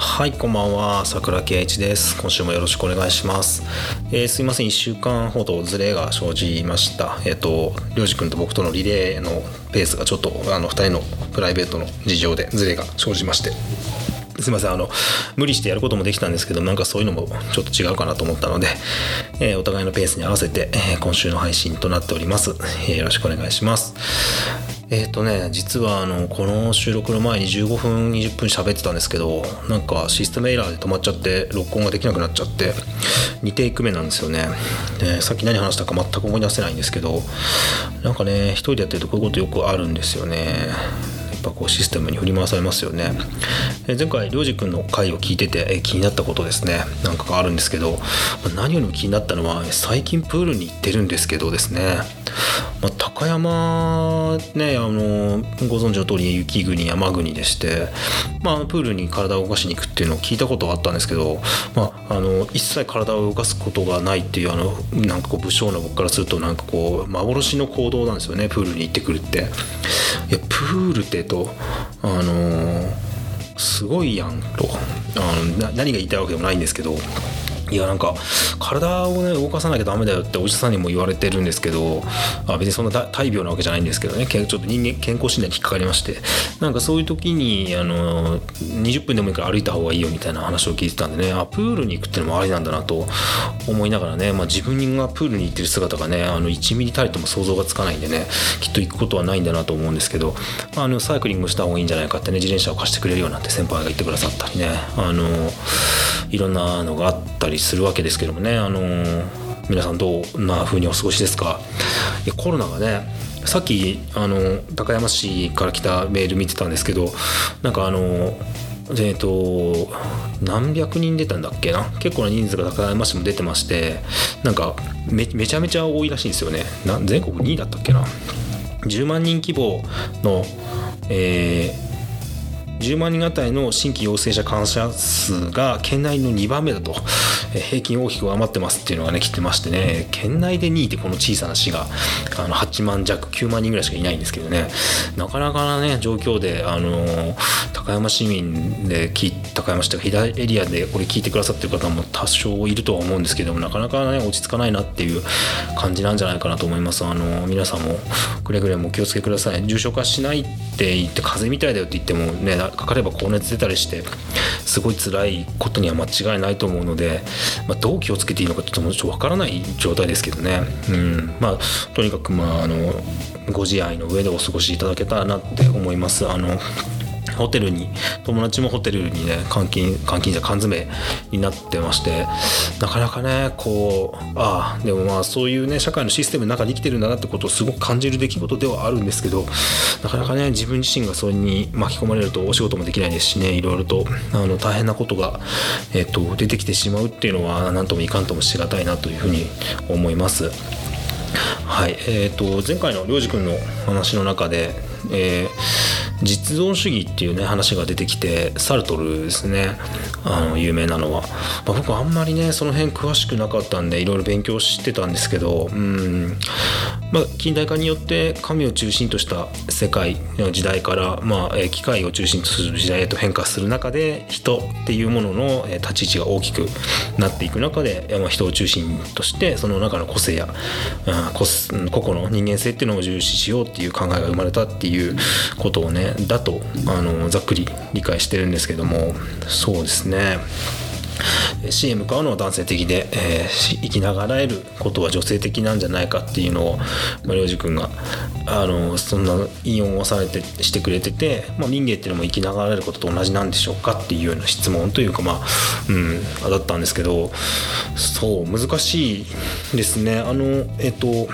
はいこんばんは。桜圭一です。今週もよろしくお願いします、えーすいません。1週間ほどズレが生じました。えっ、とりょうじくんと僕とのリレーのペースがちょっとあの2人のプライベートの事情でズレが生じまして。すいません。あの無理してやることもできたんですけどなんかそういうのもちょっと違うかなと思ったので、えーお互いのペースに合わせて、え今週の配信となっております、えよろしくお願いします。えっ、とね実はあのこの収録の前に15分20分喋ってたんですけどなんかシステムエラーで止まっちゃって録音ができなくなっちゃって2テイク目なんですよね。でさっき何話したか全く思い出せないんですけどなんかね一人でやってるとこういうことよくあるんですよね。やっぱこうシステムに振り回されますよね。え前回りょうじくんの回を聞いててえ気になったことですね。なんかがあるんですけど何よりも気になったのは最近プールに行ってるんですけどですね、ま、高山ねあのご存知の通り雪国山国でして、まあ、プールに体を動かしに行くっていうのを聞いたことがあったんですけど、まあ、あの一切体を動かすことがないっていうあのなんかこう武将の僕からするとなんかこう幻の行動なんですよねプールに行ってくるって。いやプールってとあのすごいやんとあの何が言いたいわけでもないんですけどいやなんか体をね動かさなきゃダメだよってお医者さんにも言われてるんですけどあ別にそんな大病なわけじゃないんですけどね。ちょっと人間健康診断に引っかかりまして。なんかそういう時にあの20分でもいいから歩いた方がいいよみたいな話を聞いてたんでね。あプールに行くっていうのもありなんだなと思いながらね、まあ、自分がプールに行ってる姿がねあの1ミリたりとも想像がつかないんでね。きっと行くことはないんだなと思うんですけど、あ、のサイクリングした方がいいんじゃないかってね。自転車を貸してくれるようなんて先輩が言ってくださったりね。あのいろんなのがあったりするわけですけどもね。あの皆さんどんな風にお過ごしですか？コロナがねさっきあの高山市から来たメール見てたんですけどなんかあのえっと何百人出たんだっけな？結構な人数が高山市も出てましてなんかめちゃめちゃ多いらしいんですよね。全国2位だったっけな？10万人規模のえー10万人あたりの新規陽性者感染者数が県内の2番目だと、えー平均大きく上回ってますっていうのがね来てましてね県内で2位ってこの小さな市があの8万弱9万人ぐらいしかいないんですけどねなかなかなね状況であのー高山市民で高山市というか飛騨エリアでこれ聞いてくださってる方も多少いるとは思うんですけどもなかなかね落ち着かないなっていう感じなんじゃないかなと思います。あのー皆さんもくれぐれもお気をつけください。重症化しないって言って風邪みたいだよって言ってもねかかれば高熱出たりしてすごい辛いことには間違いないと思うので、まあ、どう気をつけていいのかちょっともうちょっとわからない状態ですけどね、うん、まあとにかくまああのご自愛の上でお過ごしいただけたらなって思います。あのホテルに友達もホテルにね監禁監禁じゃ缶詰になってましてなかなかねこうああでもまあそういうね社会のシステムの中に生きてるんだなってことをすごく感じる出来事ではあるんですけどなかなかね自分自身がそれに巻き込まれるとお仕事もできないですしねいろいろとあの大変なことが、えっと出てきてしまうっていうのは何ともいかんともしがたいなというふうに思います。はい、えー、と前回のりょうじくんの話の中で、えー実存主義っていうね話が出てきてサルトルですね。あの有名なのは、まあ、僕はあんまりねその辺詳しくなかったんでいろいろ勉強してたんですけどうん、まあ、近代化によって神を中心とした世界の時代から、まあ、機械を中心とする時代へと変化する中で人っていうものの立ち位置が大きくなっていく中で、まあ、人を中心としてその中の個性や、うん個すうん個々の人間性っていうのを重視しようっていう考えが生まれたっていうことをねだとあのざっくり理解してるんですけどもそうですね。死へ向かうのは男性的で、えー生きながらえることは女性的なんじゃないかっていうのを、まあ、りょうじくんがあのそんな引用をされてしてくれてて、まあ、民芸っていうのも生きながらえることと同じなんでしょうかっていうような質問というかまあうんあだったんですけどそう難しいですねあのえっと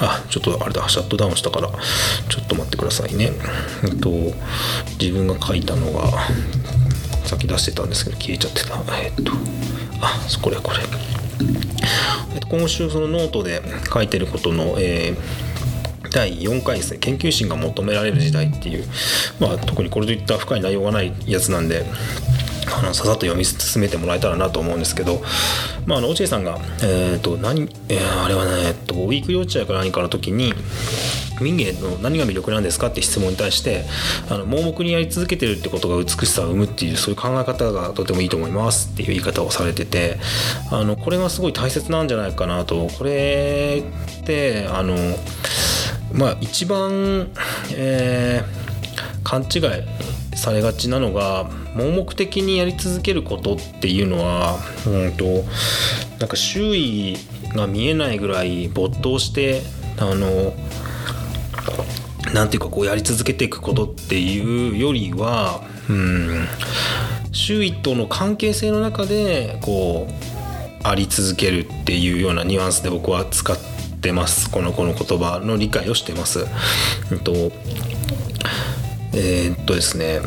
あちょっとあれだシャットダウンしたからちょっと待ってくださいね。えっと自分が書いたのがさっき出してたんですけど消えちゃってた。えっとあこれこれ、今週そのノートで書いてることの、えー第4回ですね。研究心が求められる時代っていう、まあ、特にこれといった深い内容がないやつなんであのささっと読み進めてもらえたらなと思うんですけど、まあ、あの落合さんが、えーと何えーあれはね、えっと、ウィーク幼稚園か何かの時に民芸の何が魅力なんですかって質問に対してあの盲目にやり続けてるってことが美しさを生むっていうそういう考え方がとてもいいと思いますっていう言い方をされててあのこれがすごい大切なんじゃないかなと。これってあのまあ一番、えー、勘違いされがちなのが盲目的にやり続けることっていうのはうんとなんか周囲が見えないぐらい没頭してあのなんていうかこうやり続けていくことっていうよりはうん周囲との関係性の中でこうあり続けるっていうようなニュアンスで僕は使ってますこのこの言葉の理解をしてます。えっとえー、っとですね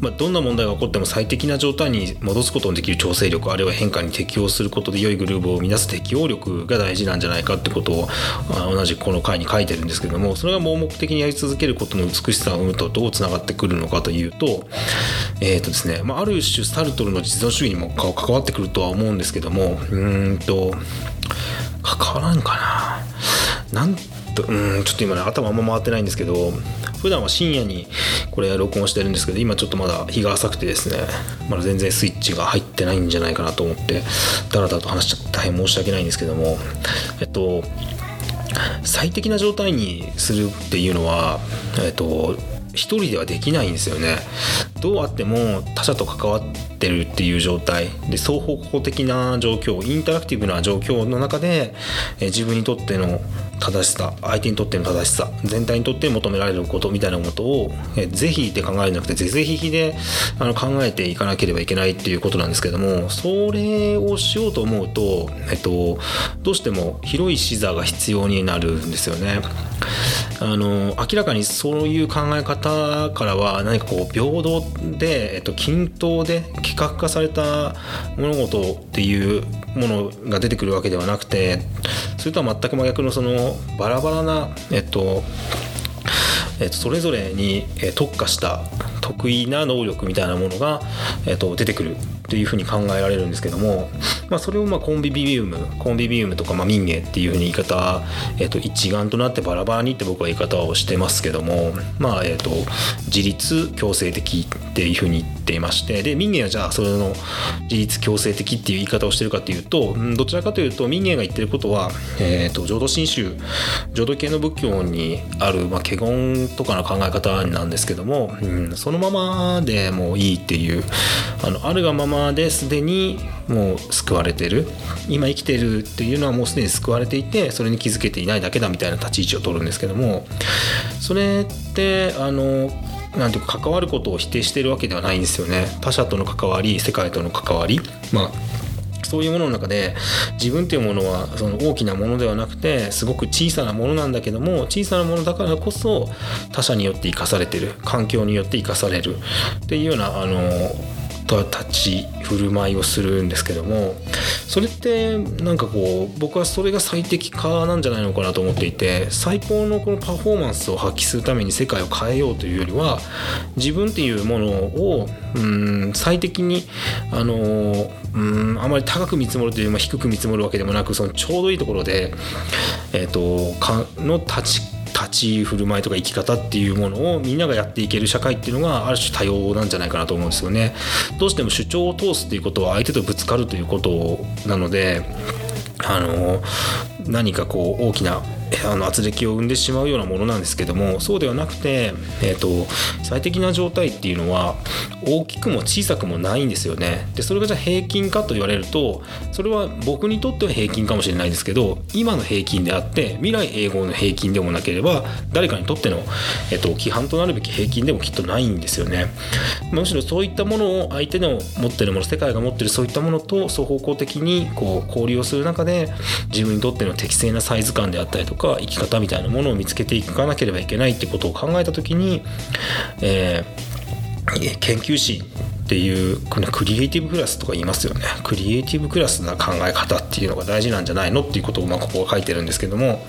まあ、どんな問題が起こっても最適な状態に戻すことのできる調整力あるいは変化に適応することで良いグループを生み出す適応力が大事なんじゃないかってことを同じこの回に書いてるんですけどもそれが盲目的にやり続けることの美しさを生むとどうつながってくるのかというと,、えーとですねまあ、ある種サルトルの実存主義にも関わってくるとは思うんですけどもうんと関わらんかな。なんとうんちょっと今ね頭あんま回ってないんですけど普段は深夜にこれ録音してるんですけど今ちょっとまだ日が浅くてですねまだ全然スイッチが入ってないんじゃないかなと思ってだらだらと話しちゃって大変申し訳ないんですけどもえっと最適な状態にするっていうのはえっと一人ではできないんですよね。どうあっても他者と関わってるっていう状態。で双方向的な状況インタラクティブな状況の中で、え自分にとっての正しさ相手にとっての正しさ全体にとって求められることみたいなことを、是非って考えるんじゃなくて是々非々であの考えていかなければいけないっていうことなんですけどもそれをしようと思うと、えっと、どうしても広い視座が必要になるんですよね。あの明らかにそういう考え方からは何かこう平等で、えっと、均等で規格化された物事っていうものが出てくるわけではなくてそれとは全く真逆のそのバラバラな、えっとえっと、それぞれに特化した得意な能力みたいなものが、えっと、出てくる。というふうに考えられるんですけども、まあ、それをまあコンビビウムコンビビウムとかまあ民芸っていうふうに言い方、えっと、一丸となってバラバラにって僕は言い方をしてますけども、まあえっと、自立強制的っていうふうに言っていましてで民芸はじゃあそれの自立強制的っていう言い方をしてるかというとどちらかというと民芸が言ってることは、えっと、浄土真宗浄土系の仏教にある、まあ、華厳とかの考え方なんですけども、うん、そのままでもいいっていうあのあるがままです。でにもう救われてる。今生きてるっていうのはもうすでに救われていてそれに気づけていないだけだみたいな立ち位置を取るんですけどもそれってあのなんていうか関わることを否定してるわけではないんですよね。他者との関わり世界との関わり。まあそういうものの中で自分というものはその大きなものではなくてすごく小さなものなんだけども小さなものだからこそ他者によって生かされてる。環境によって生かされる。っていうようなあの立ち振る舞いをするんですけどもそれってなんかこう僕はそれが最適化なんじゃないのかなと思っていて最高のこのパフォーマンスを発揮するために世界を変えようというよりは自分っていうものをうん最適にあのうんあまり高く見積もるというよりも低く見積もるわけでもなくそのちょうどいいところで、えーと、の立ち立ち振る舞いとか生き方っていうものをみんながやっていける社会っていうのがある種多様なんじゃないかなと思うんですよね。どうしても主張を通すっていうことは相手とぶつかるということなのであの何かこう大きなあの圧力を生んでしまうようなものなんですけどもそうではなくて、えーと、最適な状態っていうのは大きくも小さくもないんですよね。でそれがじゃあ平均かと言われるとそれは僕にとっては平均かもしれないですけど今の平均であって未来永劫の平均でもなければ誰かにとっての、えーと、規範となるべき平均でもきっとないんですよね。むしろそういったものを相手の持ってるもの世界が持ってるそういったものと双方向的にこう交流をする中で自分にとっての適正なサイズ感であったりとか生き方みたいなものを見つけていかなければいけないってことを考えた時に、えー、研究士っていうこのクリエイティブクラスとか言いますよね。クリエイティブクラスな考え方っていうのが大事なんじゃないのっていうことをまあここは書いてるんですけども、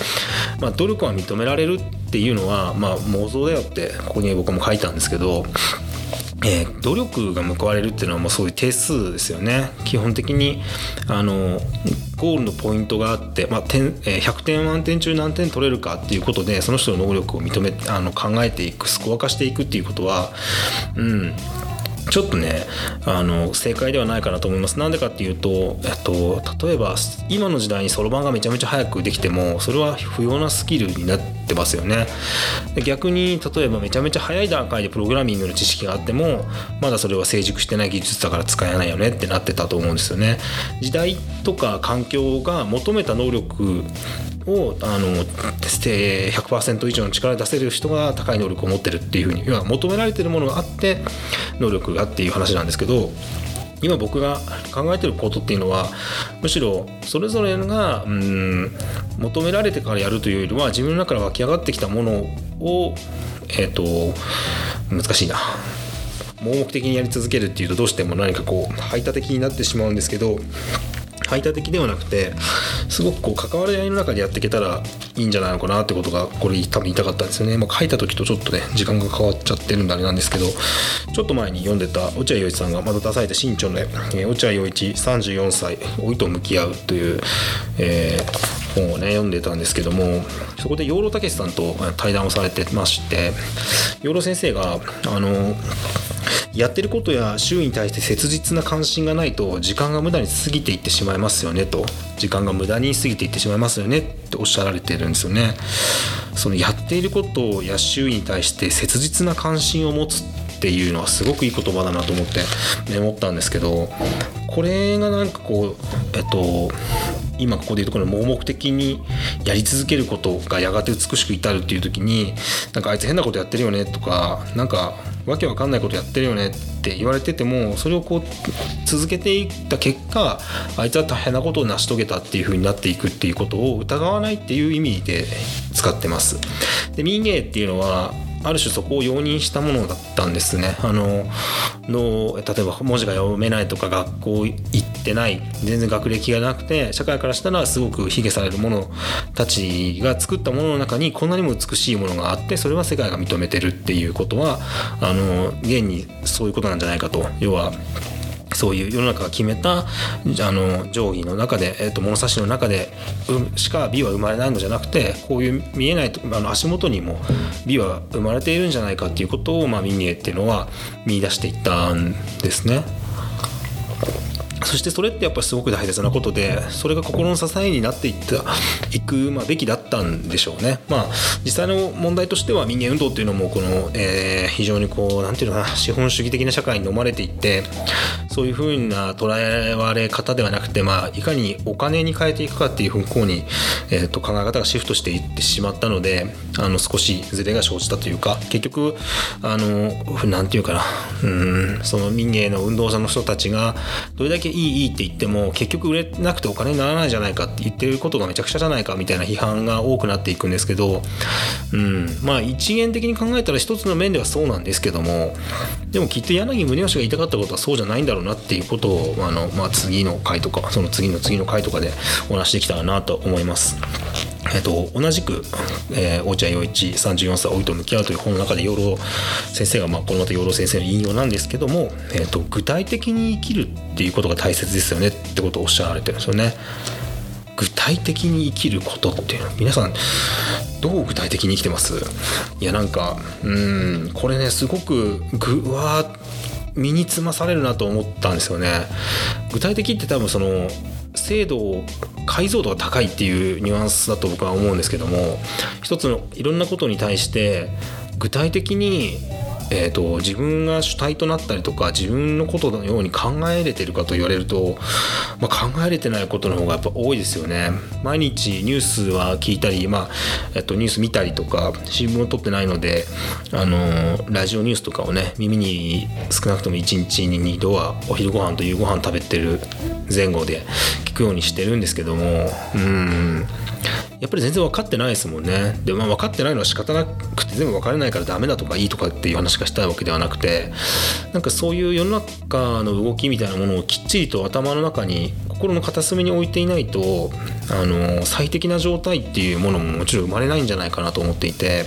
まあ、努力は認められるっていうのはまあ妄想だよってここに僕も書いたんですけどえー、努力が報われるっていうのはもうそういう定数ですよね。基本的にあのゴールのポイントがあって、まあ点えー、100点満点中何点取れるかっていうことでその人の能力を認めあの考えていくスコア化していくっていうことはうん。ちょっとねあの正解ではないかなと思います。なんでかっていうと、えっと、例えば今の時代にそろばんがめちゃめちゃ早くできてもそれは不要なスキルになってますよね。逆に例えばめちゃめちゃ早い段階でプログラミングの知識があってもまだそれは成熟してない技術だから使えないよねってなってたと思うんですよね。時代とか環境が求めた能力をあの100%以上の力で出せる人が高い能力を持ってるっていうふうに要は求められてるものがあって能力がっていう話なんですけど今僕が考えてることっていうのはむしろそれぞれがうん求められてからやるというよりは自分の中から湧き上がってきたものをえっ、ー、と難しいな。盲目的にやり続けるっていうとどうしても何かこう排他的になってしまうんですけど排他的ではなくてすごくこう関わり合いの中でやっていけたらいいんじゃないのかなってことがこれ多分言いたかったんですよね、まあ、書いた時とちょっとね時間が変わっちゃってるんであれなんですけどちょっと前に読んでた落合陽一さんがまた出された新潮の、え、落合陽一34歳老いと向き合うという、えー、本をね読んでたんですけどもそこで養老孟さんと対談をされてまして養老先生があのやってることや周囲に対して切実な関心がないと時間が無駄に過ぎていってしまいますよねと時間が無駄に過ぎていってしまいますよねっておっしゃられてるんですよね。そのやっていることや周囲に対して切実な関心を持つっていうのはすごくいい言葉だなと思ってメモったんですけどこれがなんかこうえっと今ここで言うところの盲目的にやり続けることがやがて美しく至るっていう時になんかあいつ変なことやってるよねとかなんかわけわかんないことやってるよねって言われててもそれをこう続けていった結果あいつは大変なことを成し遂げたっていう風になっていくっていうことを疑わないっていう意味で使ってます。で民芸っていうのはある種そこを容認したものだったんですね。あのの例えば文字が読めないとか学校行ってない全然学歴がなくて社会からしたらすごく卑下される者たちが作ったものの中にこんなにも美しいものがあってそれは世界が認めてるっていうことはあの現にそういうことなんじゃないかと要はそういう世の中が決めたあの定規の中で、えー、と物差しの中で、しか美は生まれないのじゃなくてこういう見えないあの足元にも美は生まれているんじゃないかっていうことを、まあ、ミニエっていうのは見出していったんですね。そしてそれってやっぱりすごく大切なことでそれが心の支えになっていったいく、まあ、べきだったんでしょうね。まあ実際の問題としては民間運動っていうのもこの、えー、非常にこうなんていうのかな資本主義的な社会に飲まれていってそういうふうな捉えられ方ではなくて、まあ、いかにお金に変えていくかっていう方向に、えー、と考え方がシフトしていってしまったのであの少しずれが生じたというか結局あのなんていうかなうんその民芸の運動者の人たちがどれだけいいいいって言っても結局売れなくてお金にならないじゃないかって言ってることがめちゃくちゃじゃないかみたいな批判が多くなっていくんですけど、うん、まあ一元的に考えたら一つの面ではそうなんですけどもでもきっと柳宗悦が言いたかったことはそうじゃないんだろうなっていうことをあの、まあ、次の回とかその次の次の回とかでお話しできたらなと思います。えっと、同じく、えー、落合陽一34歳老いと向き合うという本の中で養老先生が、まあ、このまた養老先生の引用なんですけども、えっと、具体的に生きるっていうことが大切ですよねってことをおっしゃられてるんですよね。具体的に生きることっていうの皆さんどう具体的に生きてます？いやなんかうんこれねすごくぐわ身につまされるなと思ったんですよね。具体的って多分その精度解像度が高いっていうニュアンスだと僕は思うんですけども一つのいろんなことに対して具体的にえーと、自分が主体となったりとか自分のことのように考えれてるかと言われると、まあ、考えれてないことの方がやっぱ多いですよね。毎日ニュースは聞いたり、まあえっと、ニュース見たりとか新聞を取ってないのであのラジオニュースとかをね耳に少なくとも1日に2度はお昼ご飯と夕ご飯食べてる前後で聞くようにしてるんですけどもうんやっぱり全然分かってないですもんね。でまあ分かってないのは仕方なくて全部分からないからダメだとかいいとかっていう話がしたいわけではなくてなんかそういう世の中の動きみたいなものをきっちりと頭の中に心の片隅に置いていないとあの最適な状態っていうものももちろん生まれないんじゃないかなと思っていて。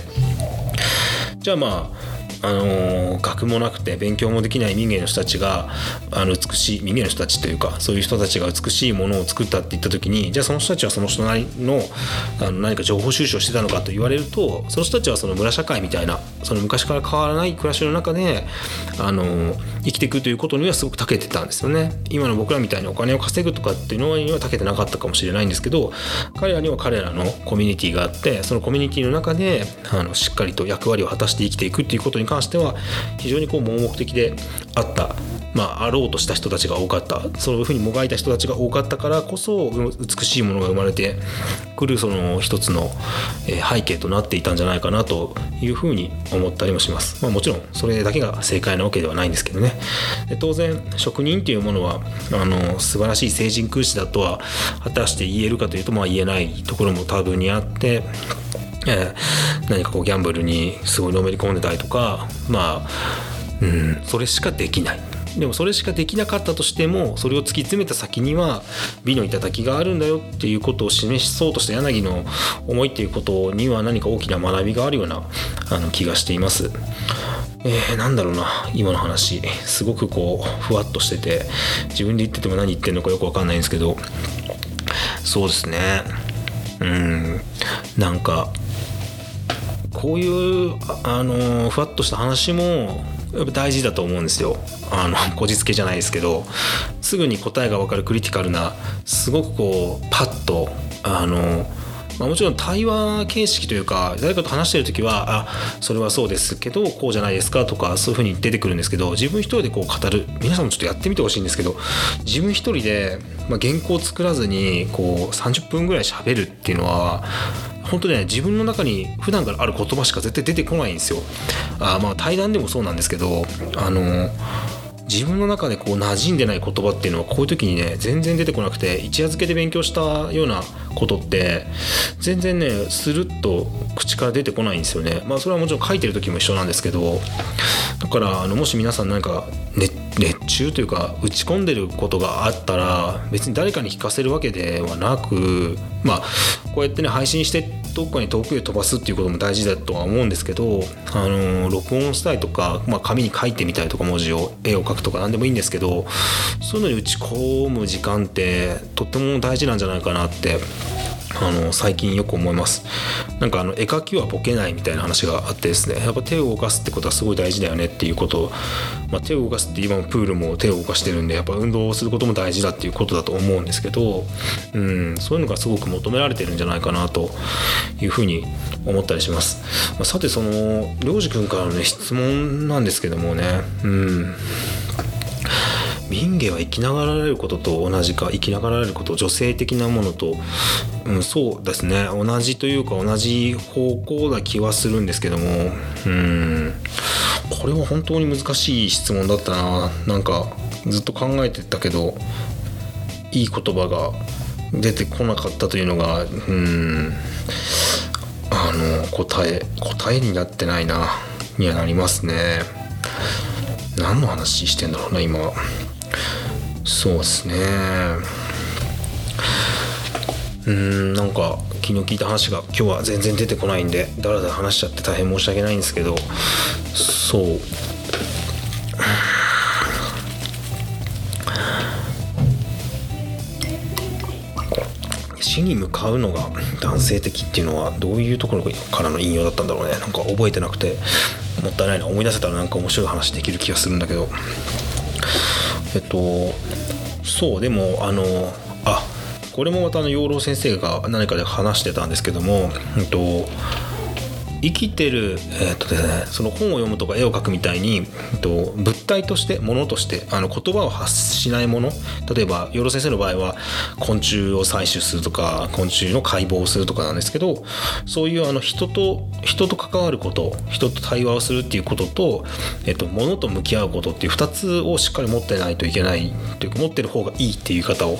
じゃあまああの学もなくて勉強もできない民芸の人たちがあの美しい民芸の人たちというかそういう人たちが美しいものを作ったって言った時にじゃあその人たちはその人なりのあの何か情報収集をしてたのかと言われるとその人たちはその村社会みたいなその昔から変わらない暮らしの中であの生きていくということにはすごく長けてたんですよね。今の僕らみたいにお金を稼ぐとかっていうのには長けてなかったかもしれないんですけど彼らには彼らのコミュニティがあってそのコミュニティの中であのしっかりと役割を果たして生きていくっていうことに関しては非常にこう盲目的であったまあ、あろうとした人たちが多かった。そういうふうにもがいた人たちが多かったからこそ美しいものが生まれてくるその一つの背景となっていたんじゃないかなというふうに思ったりもします、まあ、もちろんそれだけが正解なわけではないんですけどね。で当然職人っていうものはあの素晴らしい聖人空師だとは果たして言えるかというとまあ言えないところも多分にあってえー、何かこうギャンブルにすごいのめり込んでたりとかまあうんそれしかできない。でもそれしかできなかったとしてもそれを突き詰めた先には美の頂があるんだよっていうことを示しそうとした柳の思いっていうことには何か大きな学びがあるようなあの気がしています。えー、なんだろうな今の話。すごくこうふわっとしてて自分で言ってても何言ってんのかよく分かんないんですけど。そうですね。うん。なんかこういうあのふわっとした話もやっぱ大事だと思うんですよ。あの こじつけじゃないですけどすぐに答えが分かるクリティカルなすごくこうパッとあのまあ、もちろん対話形式というか誰かと話してる時はあそれはそうですけどこうじゃないですかとかそういうふうに出てくるんですけど自分一人でこう語る。皆さんもちょっとやってみてほしいんですけど自分一人で、まあ、原稿を作らずにこう30分ぐらい喋るっていうのは本当ね自分の中に普段からある言葉しか絶対出てこないんですよ。あまあ対談でもそうなんですけどあの自分の中でこう馴染んでない言葉っていうのはこういう時にね全然出てこなくて一夜漬けで勉強したようなことって全然ねスルッと口から出てこないんですよね。まあそれはもちろん書いてる時も一緒なんですけどだからあのもし皆さん何か熱中というか打ち込んでることがあったら別に誰かに聞かせるわけではなくまあこうやってね配信してどっかに遠くへ飛ばすっていうことも大事だとは思うんですけどあの録音したりとか、まあ、紙に書いてみたりとか文字を絵を描くとか何でもいいんですけどそういうのに打ち込む時間ってとっても大事なんじゃないかなってあの最近よく思います。なんかあの絵描きはボケないみたいな話があってですねやっぱ手を動かすってことはすごい大事だよねっていうことを、まあ、手を動かすって今もプールも手を動かしてるんでやっぱ運動をすることも大事だっていうことだと思うんですけど、うん、そういうのがすごく求められてるんじゃないかなというふうに思ったりします、まあ、さてその良二君からのね質問なんですけどもねうん。民芸は生きながられることと同じか生きながられること女性的なものと、うん、そうですね。同じというか同じ方向な気はするんですけどもうん。これは本当に難しい質問だったな。なんかずっと考えてたけどいい言葉が出てこなかったというのがうん。あの答え答えになってないなにはなりますね。何の話してんだろうな今。そうですね。うんなんか昨日聞いた話が今日は全然出てこないんでだらだら話しちゃって大変申し訳ないんですけどそう。死に向かうのが男性的っていうのはどういうところからの引用だったんだろうね。なんか覚えてなくてもったいないな思い出せたらなんか面白い話できる気がするんだけど。えっとそうでもあのあこれもまたあの養老先生が何かで話してたんですけども、えっと生きてる、えーとですね、その本を読むとか絵を描くみたいに、えー、と物体として物としてあの言葉を発しないもの例えば養老先生の場合は昆虫を採取するとか昆虫の解剖をするとかなんですけどそういうあの人と人と関わること人と対話をするっていうことと,、えー、と物と向き合うことっていう2つをしっかり持ってないといけないというか持ってる方がいいっていう言い方を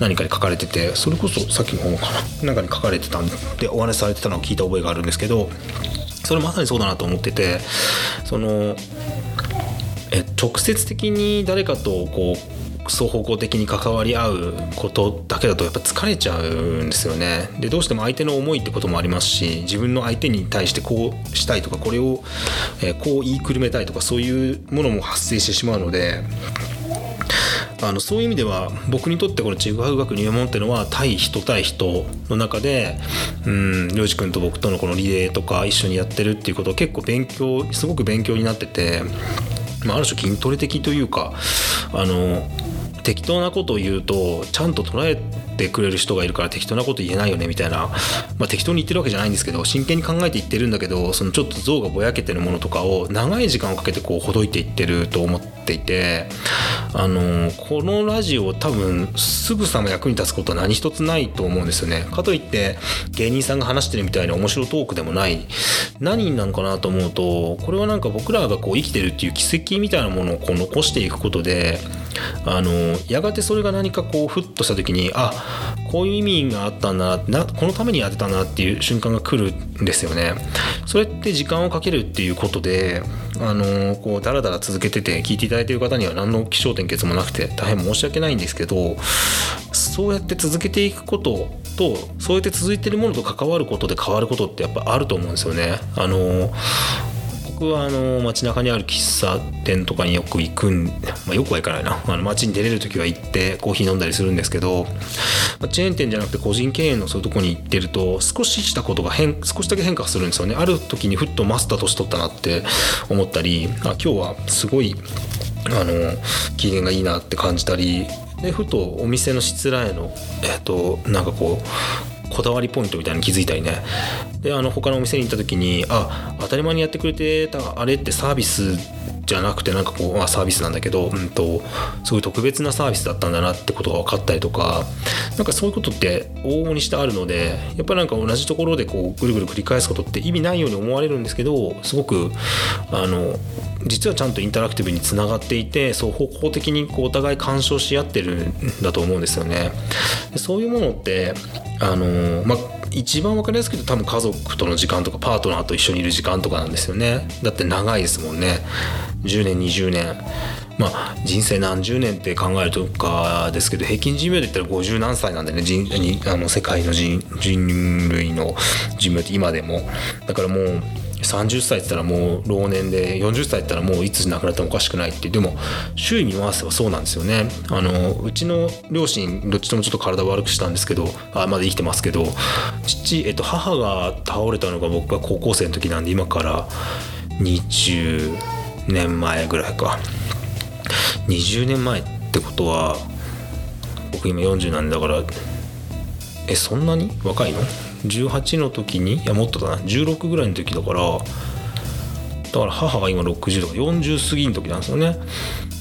何かに書かれててそれこそさっきの本かななんかに書かれてたんでお話しされてたのを聞いた覚えがあるんですけどそれまさにそうだなと思っててそのえ直接的に誰かとこう双方向的に関わり合うことだけだとやっぱ疲れちゃうんですよね。でどうしても相手の思いってこともありますし自分の相手に対してこうしたいとかこれを、えこう言いくるめたいとかそういうものも発生してしまうのであのそういう意味では僕にとってこのちぐはぐ学入門っていうのは対人対人の中でうんりょうじ君と僕とのこのリレーとか一緒にやってるっていうことを結構勉強すごく勉強になってて、まあ、ある種筋トレ的というかあの適当なことを言うとちゃんと捉えてくれる人がいるから適当なこと言えないよねみたいな、まあ、適当に言ってるわけじゃないんですけど真剣に考えて言ってるんだけどそのちょっと像がぼやけてるものとかを長い時間をかけてこうほどいていってると思ってていてあのこのラジオ多分すぐさま役に立つことは何一つないと思うんですよね。かといって芸人さんが話してるみたいな面白トークでもない何なのかなと思うとこれはなんか僕らがこう生きてるっていう奇跡みたいなものをこう残していくことであのやがてそれが何かこうふっとした時にあこういう意味があったんだなこのためにやってたなっていう瞬間が来るですよね。それって時間をかけるっていうことであのこうダラダラ続けてて聞いていただいている方には何の気象点結もなくて大変申し訳ないんですけどそうやって続けていくこととそうやって続いてるものと関わることで変わることってやっぱあると思うんですよね。あの僕はあの街中にある喫茶店とかによく行くん、まあ、よくは行かないな。あの街に出れる時は行ってコーヒー飲んだりするんですけど、まあ、チェーン店じゃなくて個人経営のそういうとこに行ってると少ししたことが変少しだけ変化するんですよね。ある時にふっとマスター年取ったなって思ったりあ今日はすごいあの機嫌がいいなって感じたりでふとお店のしつらえのえっ、となんかこうこだわりポイントみたいに気づいたりね。であの他のお店に行った時にあ当たり前にやってくれてたあれってサービスじゃなくてなんかこう、まあ、サービスなんだけど、うんと、すごい特別なサービスだったんだなってことが分かったりとかなんかそういうことって往々にしてあるのでやっぱなんか同じところでこうぐるぐる繰り返すことって意味ないように思われるんですけどすごくあの実はちゃんとインタラクティブにつながっていてそう方向的にこうお互い干渉し合ってるんだと思うんですよね。でそういうものってあのまあ一番分かりやすく言うと多分家族との時間とかパートナーと一緒にいる時間とかなんですよね。だって長いですもんね。10年20年。まあ人生何十年って考えるとかですけど平均寿命で言ったら50何歳なんでね。人あの世界の人人類の寿命って今でも。だからもう30歳って言ったらもう老年で40歳って言ったらもういつ亡くなってもおかしくないってでも周囲に回せばそうなんですよね。あのうちの両親どっちともちょっと体悪くしたんですけどあまだ生きてますけど父、えっと、母が倒れたのが僕が高校生の時なんで今から20年前ぐらいか。20年前ってことは僕今40なんだからえそんなに？若いの？18の時にいやもっとだな。16ぐらいの時だからだから母が今60とか。40過ぎの時なんですよね。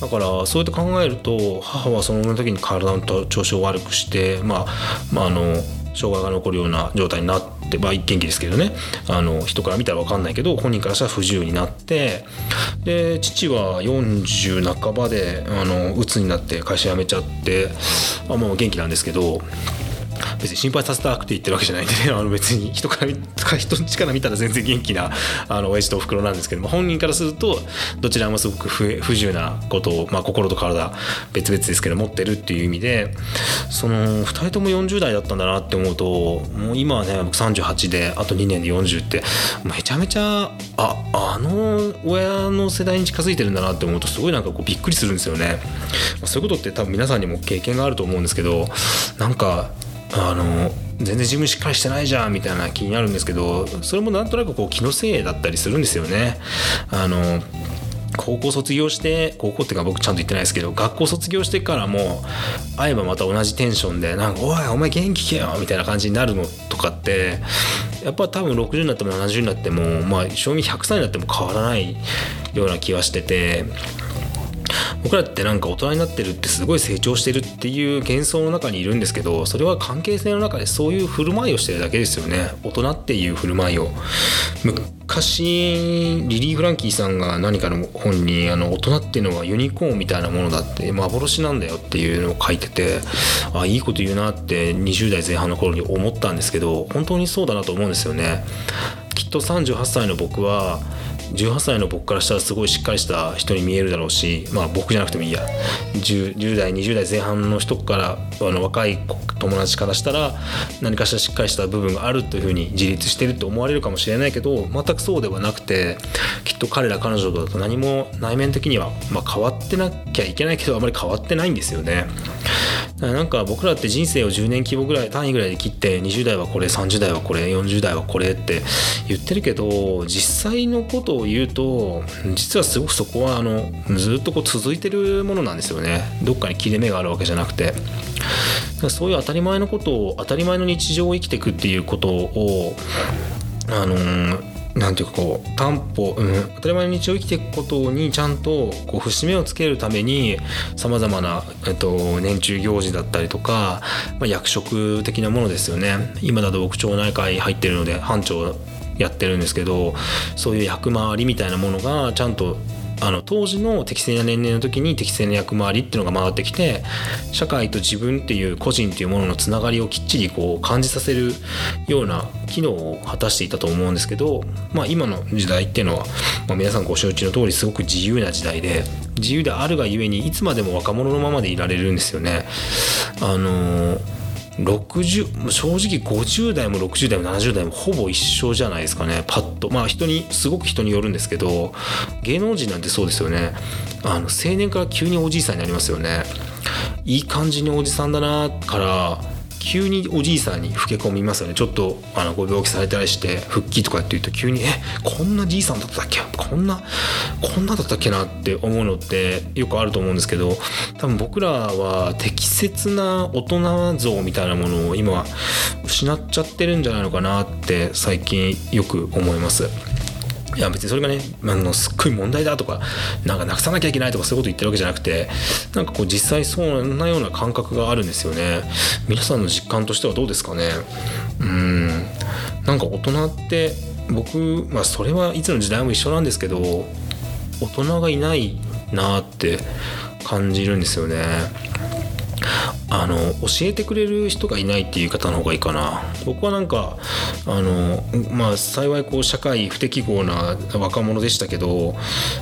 だからそうやって考えると母はその時に体の調子を悪くしてまあまああの障害が残るような状態になってまあ一元気ですけどね。あの人から見たら分かんないけど本人からしたら不自由になってで父は40半ばであの鬱になって会社辞めちゃってあもう元気なんですけど別に心配させたくて言ってるわけじゃないんでね あの別に人から 人の力見たら全然元気なあの親父とおふくろなんですけども本人からするとどちらもすごく不不自由なことを、まあ、心と体別々ですけど持ってるっていう意味でその2人とも40代だったんだなって思うともう今はね僕38であと2年で40ってめちゃめちゃああの親の世代に近づいてるんだなって思うとすごいなんかこうびっくりするんですよね。そういうことって多分皆さんにも経験があると思うんですけどなんかあの全然自分しっかりしてないじゃんみたいな気になるんですけどそれもなんとなくこう気のせいだったりするんですよね。あの高校卒業して高校っていうか僕ちゃんと言ってないですけど学校卒業してからも会えばまた同じテンションでなんか「おいお前元気けよ」みたいな感じになるのとかってやっぱ多分60になっても70になってもまあ賞味100歳になっても変わらないような気はしてて僕らってなんか大人になってるってすごい成長してるっていう幻想の中にいるんですけどそれは関係性の中でそういう振る舞いをしてるだけですよね。大人っていう振る舞いを。昔リリー・フランキーさんが何かの本にあの大人っていうのはユニコーンみたいなものだって幻なんだよっていうのを書いててあいいこと言うなって20代前半の頃に思ったんですけど本当にそうだなと思うんですよね。きっと38歳の僕は18歳の僕からしたらすごいしっかりした人に見えるだろうしまあ僕じゃなくてもいいや 10, 10代20代前半の人からあの若い友達からしたら何かしらしっかりした部分があるというふうに自立してると思われるかもしれないけど全くそうではなくてきっと彼ら彼女だと何も内面的には、まあ、変わってなきゃいけないけどあまり変わってないんですよね。なんか僕らって人生を10年規模ぐらい単位ぐらいで切って20代はこれ30代はこれ40代はこれって言ってるけど実際のことを言うと実はすごくそこはあのずっとこう続いてるものなんですよね。どっかに切れ目があるわけじゃなくて。そういう当たり前のことを当たり前の日常を生きていくっていうことをあのーなんていうかこう担保、うん、当たり前の日常を生きていくことにちゃんとこう節目をつけるためにさまざまな、えっと、年中行事だったりとか、まあ、役職的なものですよね。今だと僕町内会入ってるので班長やってるんですけどそういう役回りみたいなものがちゃんとあの当時の適正な年齢の時に適正な役回りっていうのが回ってきて社会と自分っていう個人っていうもののつながりをきっちりこう感じさせるような機能を果たしていたと思うんですけど、まあ、今の時代っていうのは、まあ、皆さんご承知の通りすごく自由な時代で自由であるがゆえにいつまでも若者のままでいられるんですよね。あのー60正直50代も60代も70代もほぼ一緒じゃないですかね。パッと。まあ人にすごく人によるんですけど芸能人なんてそうですよね。あの青年から急におじいさんになりますよね。いい感じにおじさんだなから急におじいさんに老け込みますよねちょっとあのご病気されたりして復帰とかって言うと急に「えこんなじいさんだったっけ？こんなこんなだったっけな」って思うのってよくあると思うんですけど多分僕らは適切な大人像みたいなものを今失っちゃってるんじゃないのかなって最近よく思います。いや別にそれがねあのすっごい問題だとかなんかなくさなきゃいけないとかそういうこと言ってるわけじゃなくてなんかこう実際そんなような感覚があるんですよね。皆さんの実感としてはどうですかね。うん。なんか大人って僕まあそれはいつの時代も一緒なんですけど大人がいないなって感じるんですよね。あの教えてくれる人がいないっていう方の方がいいかな。僕はなんかあのまあ幸いこう社会不適合な若者でしたけど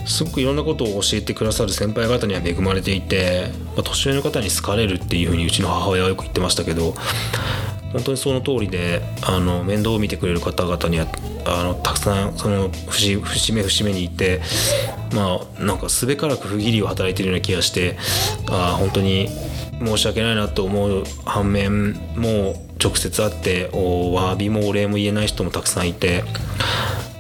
すごくいろんなことを教えてくださる先輩方には恵まれていて、まあ、年上の方に好かれるっていうふうにうちの母親はよく言ってましたけど本当にその通りであの面倒を見てくれる方々にはあのたくさんその節節目節目にいてまあなんかすべからく不義理を働いてるような気がしてあ本当に申し訳ないなと思う反面もう直接会ってお詫びもお礼も言えない人もたくさんいて。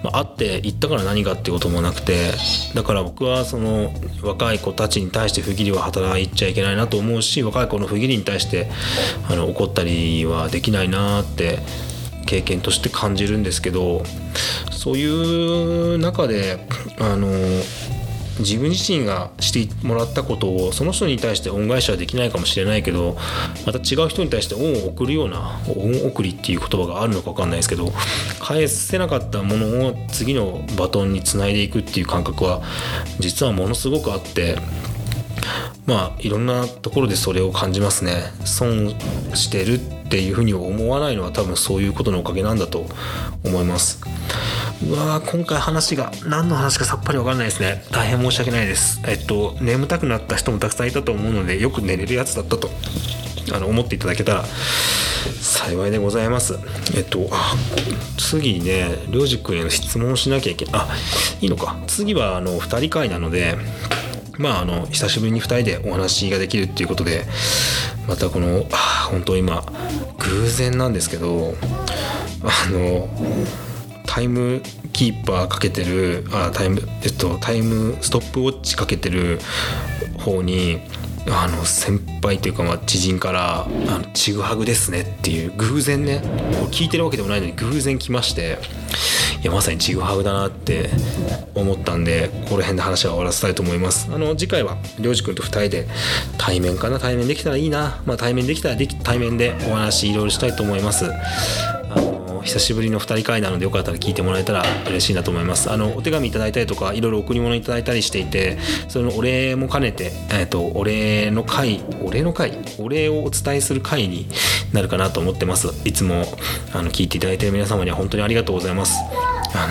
まあ、会って言ったから何かってこともなくてだから僕はその若い子たちに対して不義理は働いちゃいけないなと思うし若い子の不義理に対してあの怒ったりはできないなって経験として感じるんですけどそういう中であの自分自身がしてもらったことをその人に対して恩返しはできないかもしれないけどまた違う人に対して恩を送るような恩送りっていう言葉があるのか分かんないですけど返せなかったものを次のバトンにつないでいくっていう感覚は実はものすごくあってまあいろんなところでそれを感じますね。損してるっていうふうに思わないのは多分そういうことのおかげなんだと思います。うわー今回話が何の話かさっぱりわかんないですね。大変申し訳ないです。えっと眠たくなった人もたくさんいたと思うのでよく寝れるやつだったとあの思っていただけたら幸いでございます。えっとあ次ねりょうじくんへの質問をしなきゃいけないあいいのか。次はあの2人会なのでまああの久しぶりに2人でお話ができるっていうことでまたこのあ本当今偶然なんですけどあのタイムキーパーかけてるあタイムえっとタイムストップウォッチかけてる方にあの先輩というかまあ知人から「あのちぐはぐですね」っていう偶然ね聞いてるわけでもないのに偶然来ましていやまさにちぐはぐだなって思ったんでここら辺で話は終わらせたいと思います。あの次回はりょうじくんと2人で対面かな対面できたらいいなまあ対面できたらでき対面でお話いろいろしたいと思います。久しぶりの2人会なのでよかったら聞いてもらえたら嬉しいなと思います。あのお手紙いただいたりとかいろいろ贈り物いただいたりしていてそのお礼も兼ねて、えーと、お礼の会お礼の会？お礼をお伝えする会になるかなと思ってます。いつもあの聞いていただいている皆様には本当にありがとうございます。あ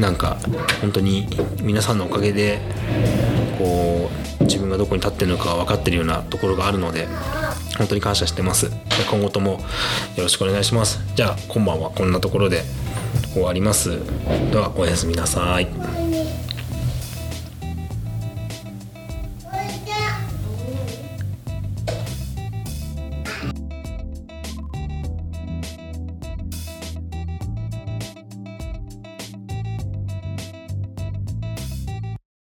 のなんか本当に皆さんのおかげでこう自分がどこに立ってるのか分かってるようなところがあるので本当に感謝してます。今後ともよろしくお願いします。じゃあ今晩はこんなところで終わります。ではおやすみなさい。